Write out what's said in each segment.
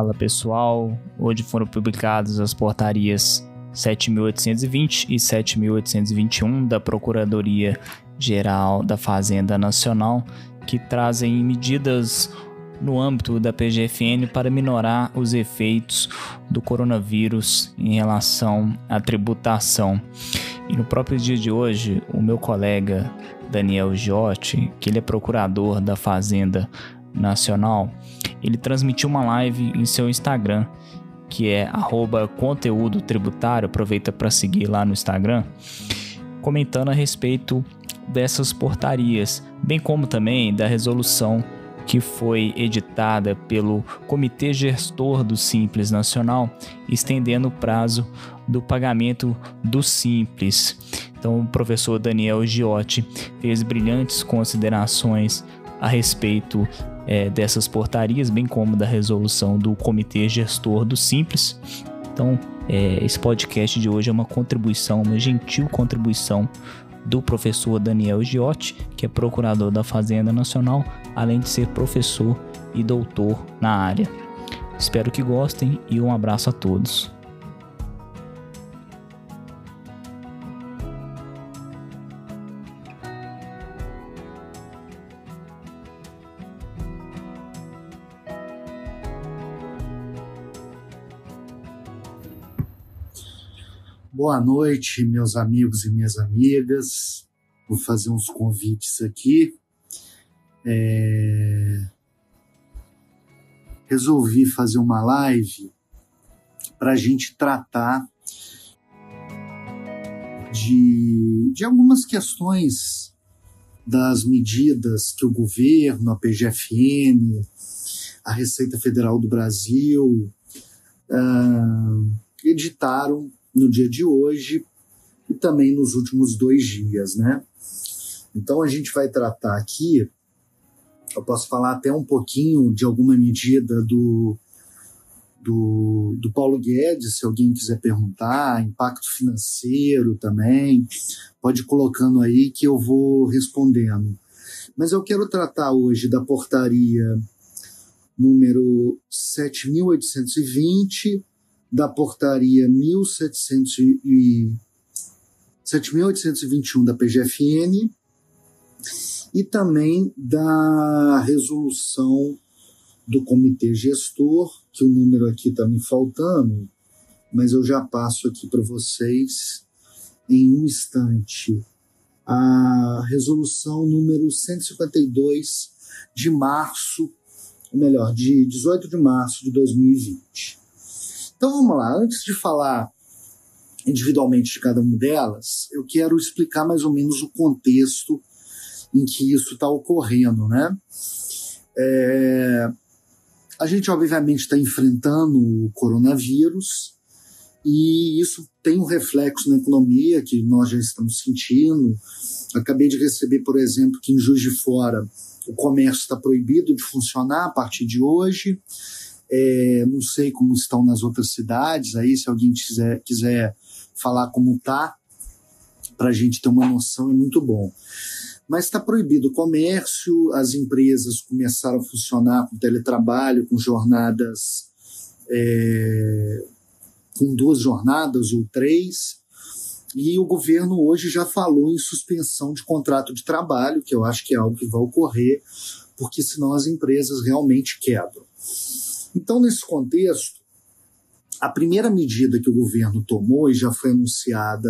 Fala pessoal, hoje foram publicadas as portarias 7.820 e 7.821 da Procuradoria Geral da Fazenda Nacional, que trazem medidas no âmbito da PGFN para minorar os efeitos do coronavírus em relação à tributação. E no próprio dia de hoje, o meu colega Daniel Giotti, que ele é procurador da Fazenda Nacional, ele transmitiu uma live em seu Instagram, que é conteúdo tributário, aproveita para seguir lá no Instagram, comentando a respeito dessas portarias, bem como também da resolução que foi editada pelo Comitê Gestor do Simples Nacional, estendendo o prazo do pagamento do Simples. Então, o professor Daniel Giotti fez brilhantes considerações a respeito é, dessas portarias, bem como da resolução do Comitê Gestor do Simples. Então, é, esse podcast de hoje é uma contribuição, uma gentil contribuição do professor Daniel Giotti, que é procurador da Fazenda Nacional, além de ser professor e doutor na área. Espero que gostem e um abraço a todos. Boa noite, meus amigos e minhas amigas. Vou fazer uns convites aqui. É... Resolvi fazer uma live para a gente tratar de, de algumas questões das medidas que o governo, a PGFN, a Receita Federal do Brasil uh, editaram no dia de hoje e também nos últimos dois dias, né? Então a gente vai tratar aqui, eu posso falar até um pouquinho de alguma medida do, do, do Paulo Guedes, se alguém quiser perguntar, impacto financeiro também, pode ir colocando aí que eu vou respondendo. Mas eu quero tratar hoje da portaria número 7820 da portaria 7821 da PGFN e também da resolução do comitê gestor, que o número aqui está me faltando, mas eu já passo aqui para vocês em um instante. A resolução número 152 de março, ou melhor, de 18 de março de 2020. Então vamos lá, antes de falar individualmente de cada uma delas, eu quero explicar mais ou menos o contexto em que isso está ocorrendo, né? É, a gente obviamente está enfrentando o coronavírus e isso tem um reflexo na economia que nós já estamos sentindo. Acabei de receber, por exemplo, que em Juiz de Fora o comércio está proibido de funcionar a partir de hoje. É, não sei como estão nas outras cidades, aí se alguém quiser, quiser falar como tá, para a gente ter uma noção, é muito bom. Mas está proibido o comércio, as empresas começaram a funcionar com teletrabalho, com jornadas, é, com duas jornadas ou três, e o governo hoje já falou em suspensão de contrato de trabalho, que eu acho que é algo que vai ocorrer, porque senão as empresas realmente quebram. Então, nesse contexto, a primeira medida que o governo tomou, e já foi anunciada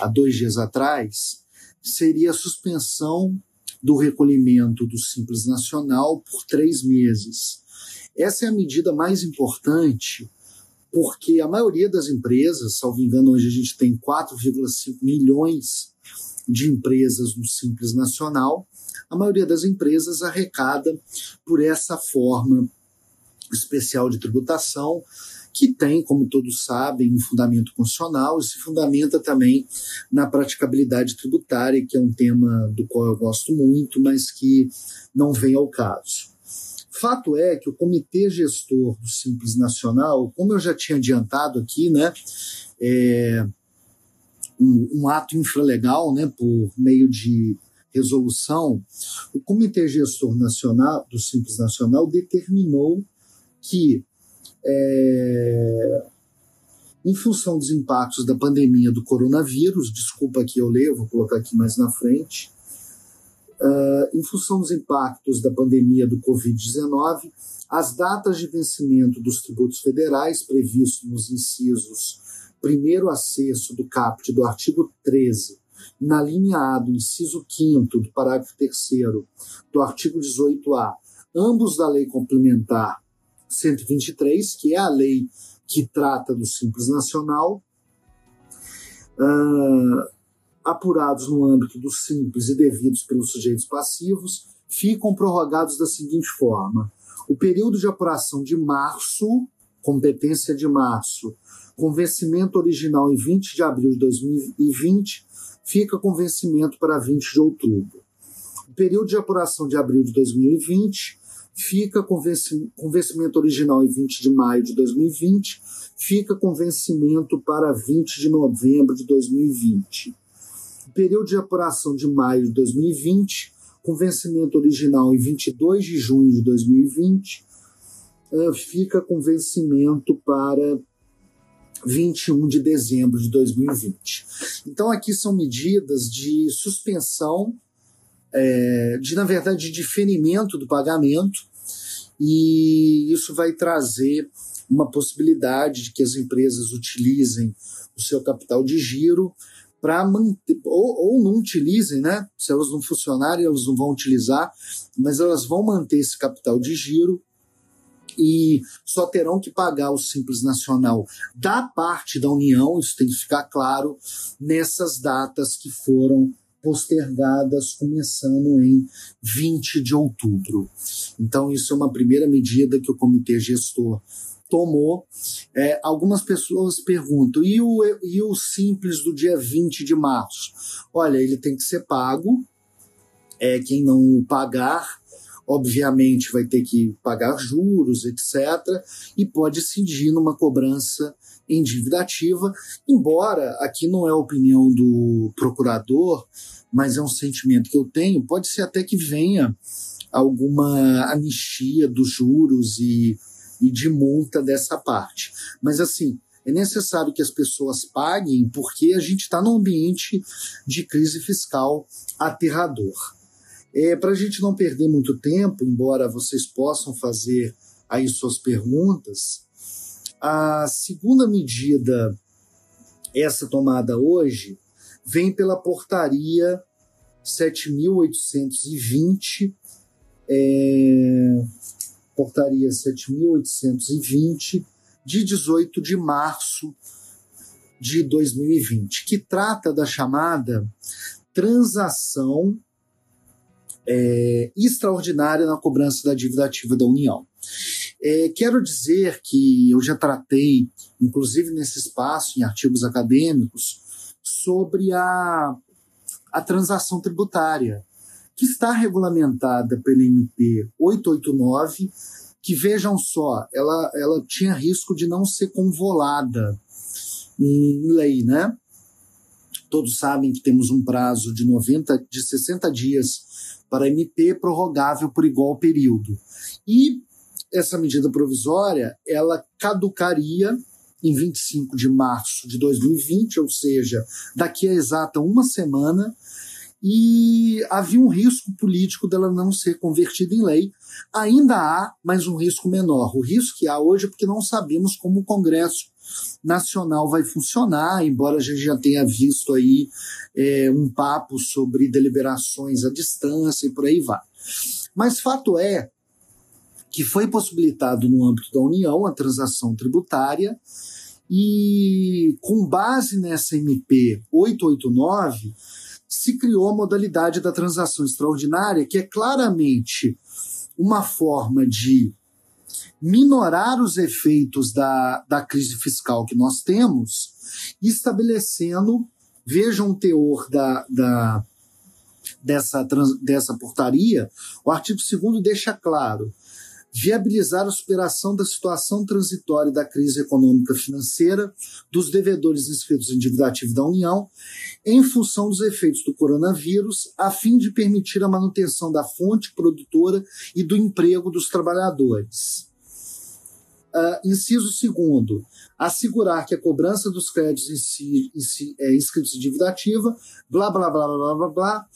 há dois dias atrás, seria a suspensão do recolhimento do Simples Nacional por três meses. Essa é a medida mais importante, porque a maioria das empresas, salvo engano, hoje a gente tem 4,5 milhões de empresas no Simples Nacional, a maioria das empresas arrecada por essa forma especial de tributação, que tem, como todos sabem, um fundamento constitucional e se fundamenta também na praticabilidade tributária, que é um tema do qual eu gosto muito, mas que não vem ao caso. Fato é que o Comitê Gestor do Simples Nacional, como eu já tinha adiantado aqui, né, é um, um ato infralegal, né, por meio de resolução, o Comitê Gestor Nacional do Simples Nacional determinou que é, em função dos impactos da pandemia do coronavírus, desculpa que eu leio, vou colocar aqui mais na frente, uh, em função dos impactos da pandemia do Covid-19, as datas de vencimento dos tributos federais previstos nos incisos primeiro a sexto do caput do artigo 13, na linha A do inciso 5 do parágrafo 3 do artigo 18A, ambos da Lei Complementar 123, que é a lei que trata do Simples Nacional, uh, apurados no âmbito do Simples e devidos pelos sujeitos passivos, ficam prorrogados da seguinte forma: o período de apuração de março, competência de março, com vencimento original em 20 de abril de 2020, fica com vencimento para 20 de outubro. O período de apuração de abril de 2020 fica com vencimento original em 20 de maio de 2020, fica com vencimento para 20 de novembro de 2020. O período de apuração de maio de 2020, com vencimento original em 22 de junho de 2020, eh, fica com vencimento para 21 de dezembro de 2020. Então, aqui são medidas de suspensão, é, de, na verdade, de diferimento do pagamento, e isso vai trazer uma possibilidade de que as empresas utilizem o seu capital de giro para manter, ou, ou não utilizem, né? Se elas não funcionarem, elas não vão utilizar, mas elas vão manter esse capital de giro e só terão que pagar o Simples Nacional da parte da União, isso tem que ficar claro, nessas datas que foram postergadas começando em 20 de outubro. Então, isso é uma primeira medida que o comitê gestor tomou. É, algumas pessoas perguntam: e o, e o simples do dia 20 de março? Olha, ele tem que ser pago. É, quem não pagar obviamente vai ter que pagar juros, etc., e pode incidir numa cobrança em dívida ativa, embora aqui não é a opinião do procurador, mas é um sentimento que eu tenho, pode ser até que venha alguma anistia dos juros e, e de multa dessa parte. Mas assim, é necessário que as pessoas paguem porque a gente está num ambiente de crise fiscal aterrador. É, Para a gente não perder muito tempo, embora vocês possam fazer aí suas perguntas, a segunda medida, essa tomada hoje, vem pela portaria 7.820, é, portaria 7.820, de 18 de março de 2020, que trata da chamada transação é, extraordinária na cobrança da dívida ativa da União. É, quero dizer que eu já tratei, inclusive nesse espaço, em artigos acadêmicos, sobre a, a transação tributária, que está regulamentada pela MP 889, que vejam só, ela, ela tinha risco de não ser convolada em lei, né? Todos sabem que temos um prazo de 90, de 60 dias para MP prorrogável por igual período. E essa medida provisória, ela caducaria em 25 de março de 2020, ou seja, daqui a exata uma semana, e havia um risco político dela não ser convertida em lei. Ainda há, mas um risco menor. O risco que há hoje é porque não sabemos como o Congresso Nacional vai funcionar, embora a gente já tenha visto aí é, um papo sobre deliberações à distância e por aí vai. Mas fato é que foi possibilitado no âmbito da União a transação tributária e com base nessa MP 889 se criou a modalidade da transação extraordinária, que é claramente uma forma de minorar os efeitos da, da crise fiscal que nós temos, estabelecendo, vejam o teor da, da, dessa, dessa portaria, o artigo 2 deixa claro viabilizar a superação da situação transitória da crise econômica financeira dos devedores inscritos em dívida ativa da União, em função dos efeitos do coronavírus, a fim de permitir a manutenção da fonte produtora e do emprego dos trabalhadores. Uh, inciso segundo, assegurar que a cobrança dos créditos em si, em si é inscritos de dívida ativa, blá, blá, blá, blá, blá, blá,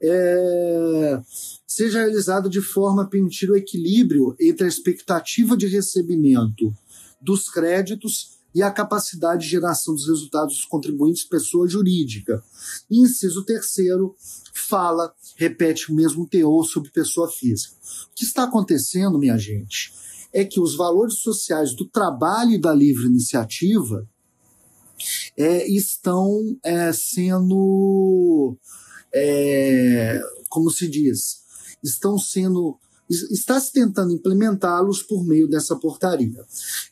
é, seja realizada de forma a permitir o equilíbrio entre a expectativa de recebimento dos créditos e a capacidade de geração dos resultados dos contribuintes pessoa jurídica. inciso terceiro, fala, repete o mesmo teor sobre pessoa física. O que está acontecendo, minha gente? É que os valores sociais do trabalho e da livre iniciativa é, estão é, sendo, é, como se diz, estão sendo está se tentando implementá-los por meio dessa portaria.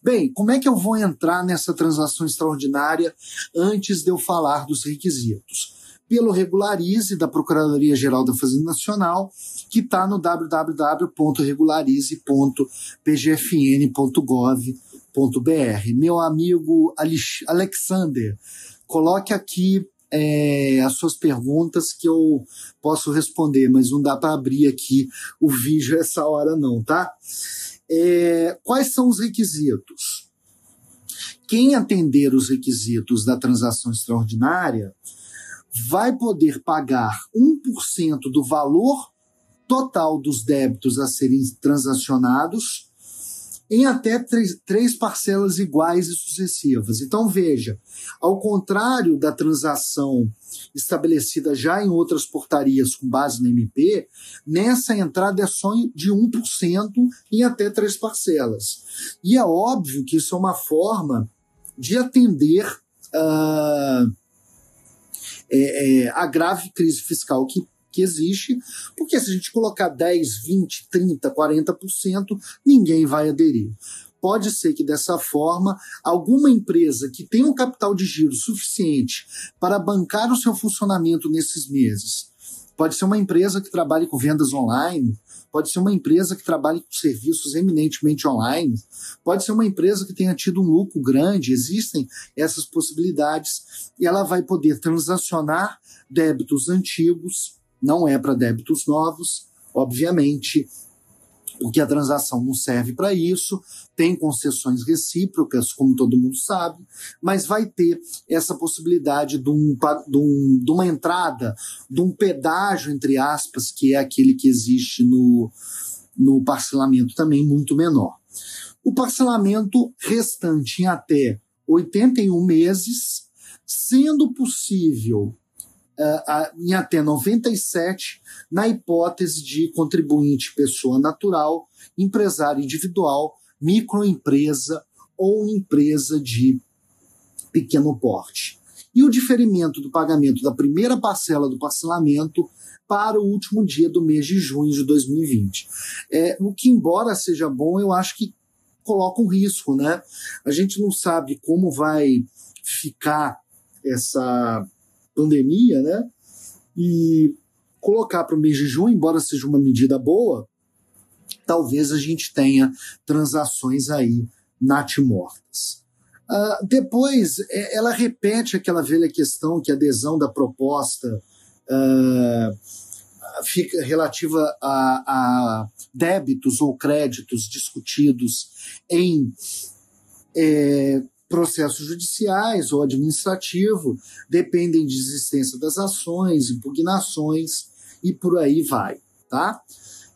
Bem, como é que eu vou entrar nessa transação extraordinária antes de eu falar dos requisitos? Pelo Regularize da Procuradoria-Geral da Fazenda Nacional, que está no www.regularize.pgfn.gov.br. Meu amigo Alexander, coloque aqui é, as suas perguntas que eu posso responder, mas não dá para abrir aqui o vídeo essa hora não, tá? É, quais são os requisitos? Quem atender os requisitos da transação extraordinária vai poder pagar 1% do valor total dos débitos a serem transacionados em até três, três, parcelas iguais e sucessivas. Então, veja, ao contrário da transação estabelecida já em outras portarias com base no MP, nessa entrada é só de 1% em até três parcelas. E é óbvio que isso é uma forma de atender. Uh, é, é, a grave crise fiscal que, que existe, porque se a gente colocar 10, 20, 30, 40%, ninguém vai aderir. Pode ser que dessa forma, alguma empresa que tenha um capital de giro suficiente para bancar o seu funcionamento nesses meses, pode ser uma empresa que trabalhe com vendas online, pode ser uma empresa que trabalhe com serviços eminentemente online, pode ser uma empresa que tenha tido um lucro grande, existem essas possibilidades, e ela vai poder transacionar débitos antigos, não é para débitos novos, obviamente, porque a transação não serve para isso, tem concessões recíprocas, como todo mundo sabe, mas vai ter essa possibilidade de, um, de, um, de uma entrada, de um pedágio, entre aspas, que é aquele que existe no, no parcelamento também muito menor. O parcelamento restante em até 81 meses, sendo possível uh, em até 97, na hipótese de contribuinte pessoa natural, empresário individual, microempresa ou empresa de pequeno porte. E o diferimento do pagamento da primeira parcela do parcelamento para o último dia do mês de junho de 2020. É, o que, embora seja bom, eu acho que coloca um risco, né? A gente não sabe como vai ficar essa pandemia, né? E colocar para o mês de junho, embora seja uma medida boa, talvez a gente tenha transações aí natimortas. Uh, depois, é, ela repete aquela velha questão que a adesão da proposta uh, fica relativa a, a, débitos ou créditos discutidos em é, processos judiciais ou administrativo, dependem de existência das ações, impugnações e por aí vai, tá?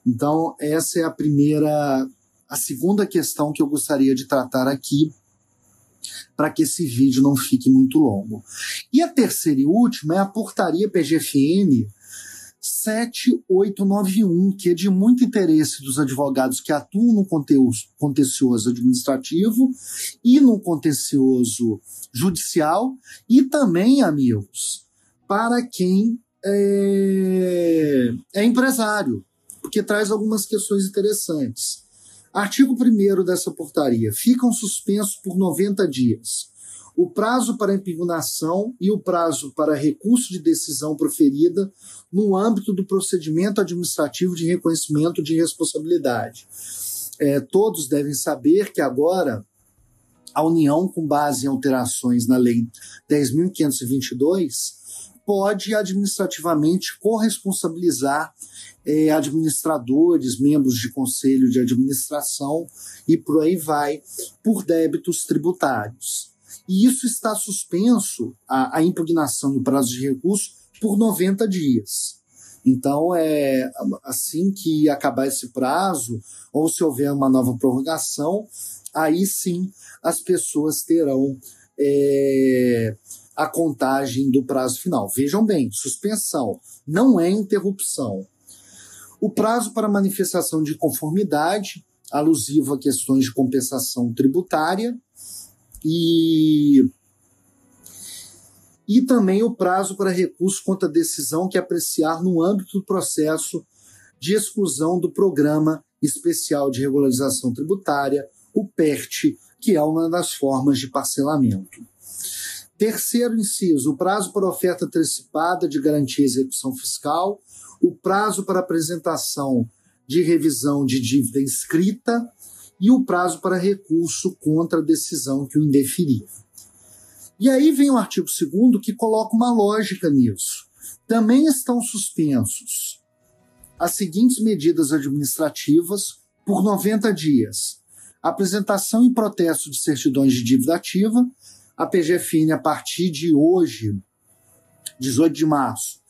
Então, essa é a primeira, a segunda questão que eu gostaria de tratar aqui, para que esse vídeo não fique muito longo. E a terceira e última é a portaria PGFN 7891, que é de muito interesse dos advogados que atuam no contencioso administrativo e no contencioso judicial, e também, amigos, para quem é, é empresário, porque traz algumas questões interessantes. Artigo 1 dessa portaria: ficam suspensos por 90 dias o prazo para impugnação e o prazo para recurso de decisão proferida no âmbito do procedimento administrativo de reconhecimento de responsabilidade. É, todos devem saber que agora a União, com base em alterações na Lei 10.522, pode administrativamente corresponsabilizar é, administradores, membros de conselho de administração e por aí vai, por débitos tributários. E isso está suspenso, a, a impugnação do prazo de recurso, por 90 dias. Então, é assim que acabar esse prazo, ou se houver uma nova prorrogação, aí sim as pessoas terão é, a contagem do prazo final. Vejam bem, suspensão não é interrupção. O prazo para manifestação de conformidade, alusivo a questões de compensação tributária, e, e também o prazo para recurso contra decisão que apreciar no âmbito do processo de exclusão do Programa Especial de Regularização Tributária, o PERT, que é uma das formas de parcelamento. Terceiro inciso, o prazo para oferta antecipada de garantia e execução fiscal, o prazo para apresentação de revisão de dívida inscrita e o prazo para recurso contra a decisão que o indeferia. E aí vem o artigo 2 que coloca uma lógica nisso. Também estão suspensos as seguintes medidas administrativas por 90 dias: apresentação e protesto de certidões de dívida ativa, a PGFN, a partir de hoje, 18 de março,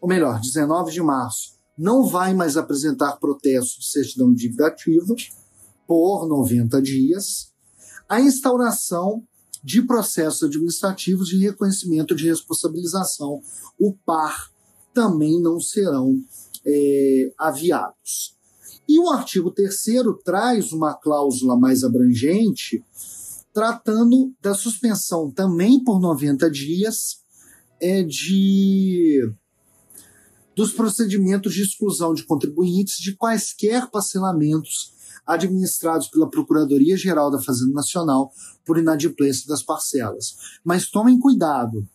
ou melhor, 19 de março, não vai mais apresentar protesto de certidão de dívida ativa por 90 dias, a instauração de processos administrativos de reconhecimento de responsabilização, o PAR, também não serão é, aviados. E o artigo 3 traz uma cláusula mais abrangente, tratando da suspensão também por 90 dias é, de dos procedimentos de exclusão de contribuintes de quaisquer parcelamentos administrados pela Procuradoria-Geral da Fazenda Nacional por inadimplência das parcelas. Mas tomem cuidado.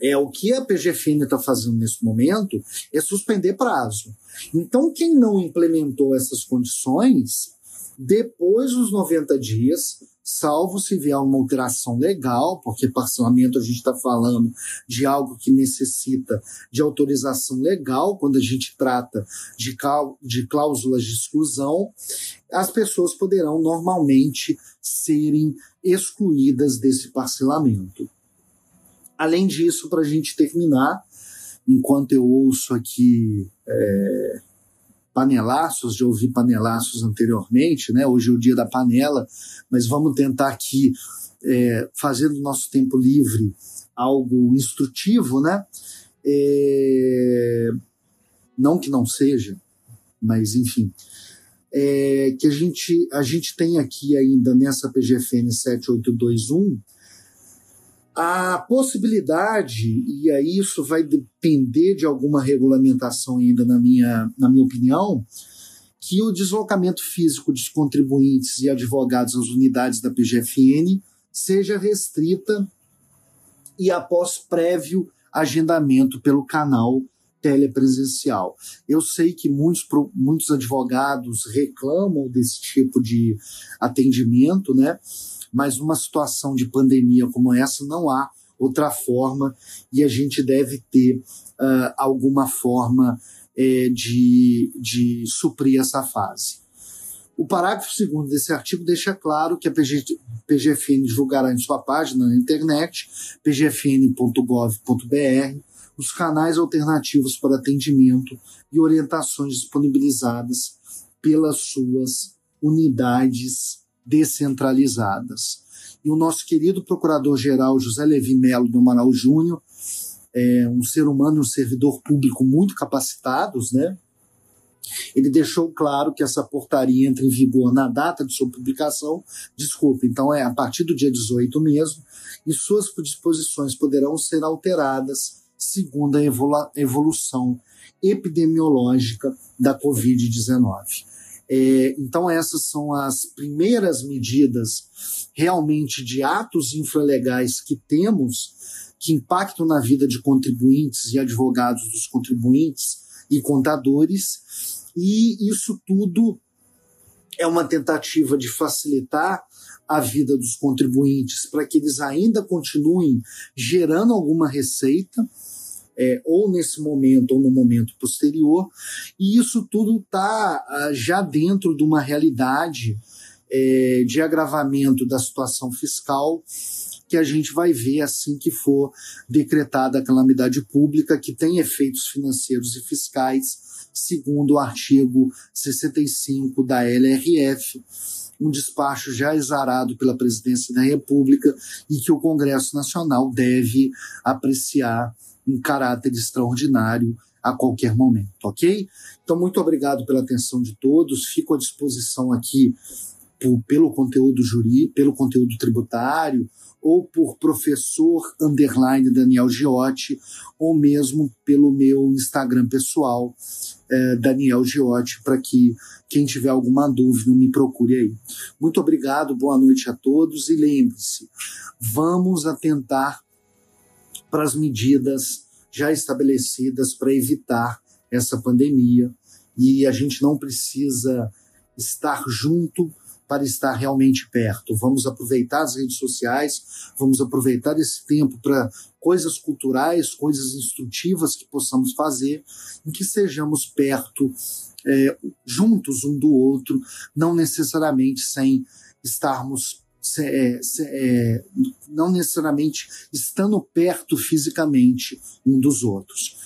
É o que a PGFN está fazendo nesse momento é suspender prazo. Então, quem não implementou essas condições, depois dos 90 dias, salvo se vier uma alteração legal, porque parcelamento a gente está falando de algo que necessita de autorização legal, quando a gente trata de, de cláusulas de exclusão, as pessoas poderão normalmente serem excluídas desse parcelamento. Além disso, para a gente terminar, enquanto eu ouço aqui. É, panelaços, já ouvi panelaços anteriormente, né? Hoje é o dia da panela, mas vamos tentar aqui é, fazer do nosso tempo livre algo instrutivo, né? É, não que não seja, mas enfim. É, que a gente, a gente tem aqui ainda nessa PGFN 7821 a possibilidade, e aí isso vai depender de alguma regulamentação ainda, na minha, na minha opinião, que o deslocamento físico dos contribuintes e advogados às unidades da PGFN seja restrita e após prévio agendamento pelo canal telepresencial. Eu sei que muitos, muitos advogados reclamam desse tipo de atendimento, né? Mas numa situação de pandemia como essa não há outra forma e a gente deve ter uh, alguma forma é, de, de suprir essa fase. O parágrafo segundo desse artigo deixa claro que a PG, PGFN divulgará em sua página na internet, pgfn.gov.br, os canais alternativos para atendimento e orientações disponibilizadas pelas suas unidades descentralizadas. E o nosso querido procurador-geral José Levi Melo do Amaral Júnior, é um ser humano e um servidor público muito capacitados, né? Ele deixou claro que essa portaria entra em vigor na data de sua publicação, desculpe, então é a partir do dia 18 mesmo, e suas disposições poderão ser alteradas segundo a evolução epidemiológica da Covid-19. É, então, essas são as primeiras medidas realmente de atos infralegais que temos que impactam na vida de contribuintes e advogados dos contribuintes e contadores, e isso tudo é uma tentativa de facilitar a vida dos contribuintes para que eles ainda continuem gerando alguma receita é, ou nesse momento ou no momento posterior, e isso tudo está ah, já dentro de uma realidade é, de agravamento da situação fiscal que a gente vai ver assim que for decretada a calamidade pública, que tem efeitos financeiros e fiscais, segundo o artigo 65 da LRF, um despacho já exarado pela Presidência da República e que o Congresso Nacional deve apreciar em caráter extraordinário a qualquer momento, ok? Então, muito obrigado pela atenção de todos. Fico à disposição aqui por, pelo conteúdo juri, pelo conteúdo tributário, ou por professor underline Daniel Giotti, ou mesmo pelo meu Instagram pessoal, é, Daniel Giotti, para que quem tiver alguma dúvida me procure aí. Muito obrigado, boa noite a todos e lembre-se, vamos atentar para as medidas já estabelecidas para evitar essa pandemia e a gente não precisa estar junto para estar realmente perto. Vamos aproveitar as redes sociais, vamos aproveitar esse tempo para coisas culturais, coisas instrutivas que possamos fazer, em que sejamos perto, é, juntos um do outro, não necessariamente sem estarmos é, é, não necessariamente estando perto fisicamente um dos outros.